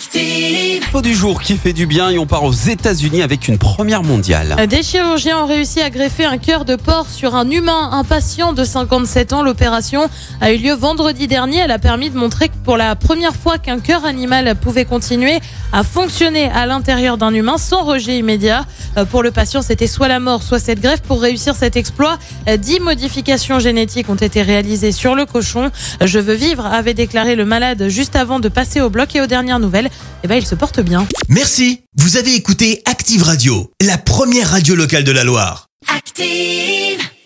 Active. Info du jour qui fait du bien et on part aux États-Unis avec une première mondiale. Des chirurgiens ont réussi à greffer un cœur de porc sur un humain, un patient de 57 ans. L'opération a eu lieu vendredi dernier. Elle a permis de montrer que pour la première fois qu'un cœur animal pouvait continuer à fonctionner à l'intérieur d'un humain sans rejet immédiat. Euh, Pour le patient, c'était soit la mort, soit cette greffe. Pour réussir cet exploit, euh, 10 modifications génétiques ont été réalisées sur le cochon. Je veux vivre, avait déclaré le malade juste avant de passer au bloc. Et aux dernières nouvelles, eh ben, il se porte bien. Merci, vous avez écouté Active Radio, la première radio locale de la Loire. Active.